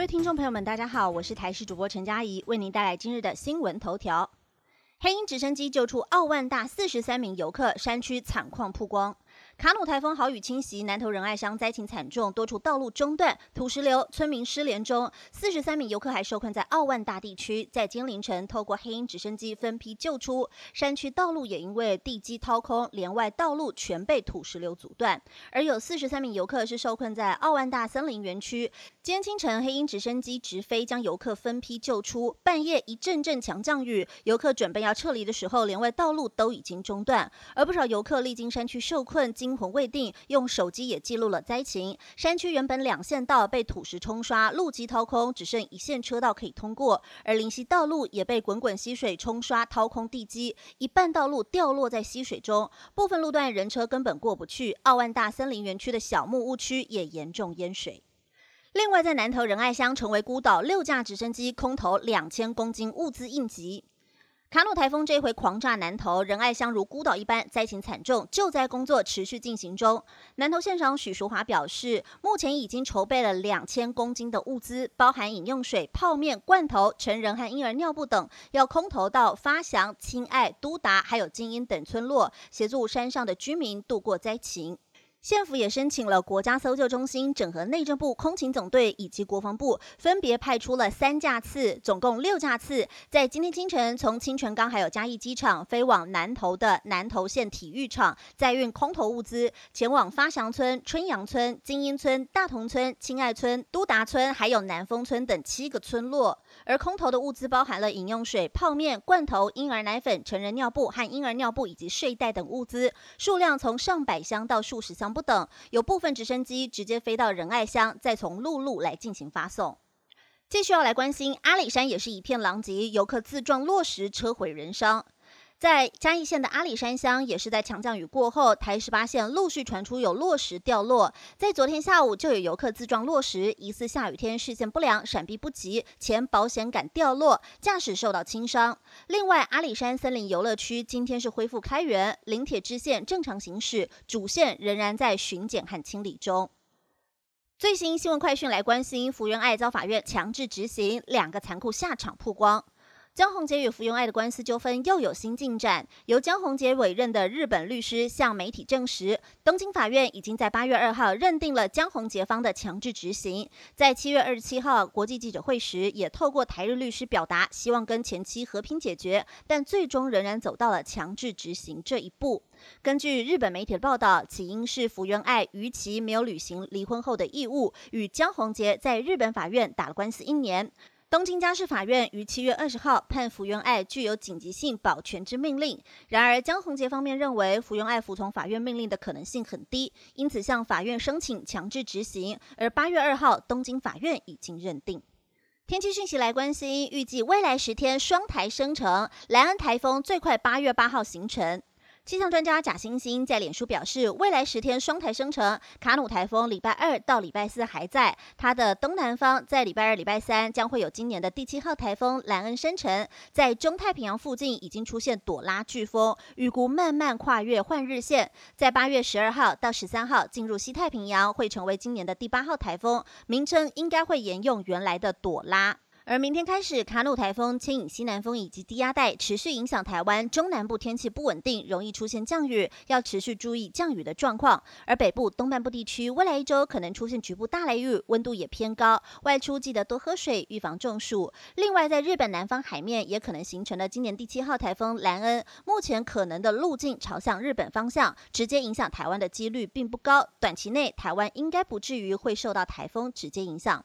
各位听众朋友们，大家好，我是台视主播陈佳怡，为您带来今日的新闻头条。黑鹰直升机救出澳万大四十三名游客，山区惨况曝光。卡努台风豪雨侵袭南投仁爱乡，灾情惨重，多处道路中断、土石流，村民失联中。四十三名游客还受困在澳万大地区，在今凌晨透过黑鹰直升机分批救出。山区道路也因为地基掏空，连外道路全被土石流阻断。而有四十三名游客是受困在澳万大森林园区。今天清晨，黑鹰直升机直飞，将游客分批救出。半夜一阵阵强降雨，游客准备要撤离的时候，连外道路都已经中断。而不少游客历经山区受困，惊魂未定，用手机也记录了灾情。山区原本两线道被土石冲刷，路基掏空，只剩一线车道可以通过。而林溪道路也被滚滚溪水冲刷，掏空地基，一半道路掉落在溪水中，部分路段人车根本过不去。奥万大森林园区的小木屋区也严重淹水。另外，在南投仁爱乡成为孤岛，六架直升机空投两千公斤物资应急。卡努台风这回狂炸南投仁爱乡，如孤岛一般，灾情惨重，救灾工作持续进行中。南投县长许淑华表示，目前已经筹备了两千公斤的物资，包含饮用水、泡面、罐头、成人和婴儿尿布等，要空投到发祥、亲爱、都达还有精英等村落，协助山上的居民度过灾情。县府也申请了国家搜救中心，整合内政部空勤总队以及国防部，分别派出了三架次，总共六架次，在今天清晨从清泉岗还有嘉义机场飞往南投的南投县体育场，载运空投物资，前往发祥村、春阳村、精英村、大同村、亲爱村、都达村还有南丰村等七个村落。而空投的物资包含了饮用水、泡面、罐头、婴儿奶粉、成人尿布和婴儿尿布以及睡袋等物资，数量从上百箱到数十箱。不等，有部分直升机直接飞到仁爱乡，再从陆路来进行发送。继续要来关心阿里山，也是一片狼藉，游客自撞落石，车毁人伤。在嘉义县的阿里山乡，也是在强降雨过后，台十八线陆续传出有落石掉落。在昨天下午，就有游客自撞落石，疑似下雨天视线不良，闪避不及，前保险杆掉落，驾驶受到轻伤。另外，阿里山森林游乐区今天是恢复开园，林铁支线正常行驶，主线仍然在巡检和清理中。最新新闻快讯来关心，福原爱遭法院强制执行，两个残酷下场曝光。江宏杰与福原爱的官司纠纷又有新进展。由江宏杰委任的日本律师向媒体证实，东京法院已经在八月二号认定了江宏杰方的强制执行。在七月二十七号国际记者会时，也透过台日律师表达希望跟前妻和平解决，但最终仍然走到了强制执行这一步。根据日本媒体的报道，起因是福原爱逾期没有履行离婚后的义务，与江宏杰在日本法院打了官司一年。东京家事法院于七月二十号判福原爱具有紧急性保全之命令。然而，江宏杰方面认为福原爱服从法院命令的可能性很低，因此向法院申请强制执行。而八月二号，东京法院已经认定。天气讯息来关心，预计未来十天双台生成，莱恩台风最快八月八号形成。气象专家贾星星在脸书表示，未来十天双台生成，卡努台风礼拜二到礼拜四还在它的东南方，在礼拜二、礼拜三将会有今年的第七号台风兰恩生成，在中太平洋附近已经出现朵拉飓风，预估慢慢跨越换日线，在八月十二号到十三号进入西太平洋，会成为今年的第八号台风，名称应该会沿用原来的朵拉。而明天开始，卡努台风牵引西南风以及低压带持续影响台湾中南部，天气不稳定，容易出现降雨，要持续注意降雨的状况。而北部、东半部地区未来一周可能出现局部大雷雨，温度也偏高，外出记得多喝水，预防中暑。另外，在日本南方海面也可能形成了今年第七号台风兰恩，目前可能的路径朝向日本方向，直接影响台湾的几率并不高。短期内，台湾应该不至于会受到台风直接影响。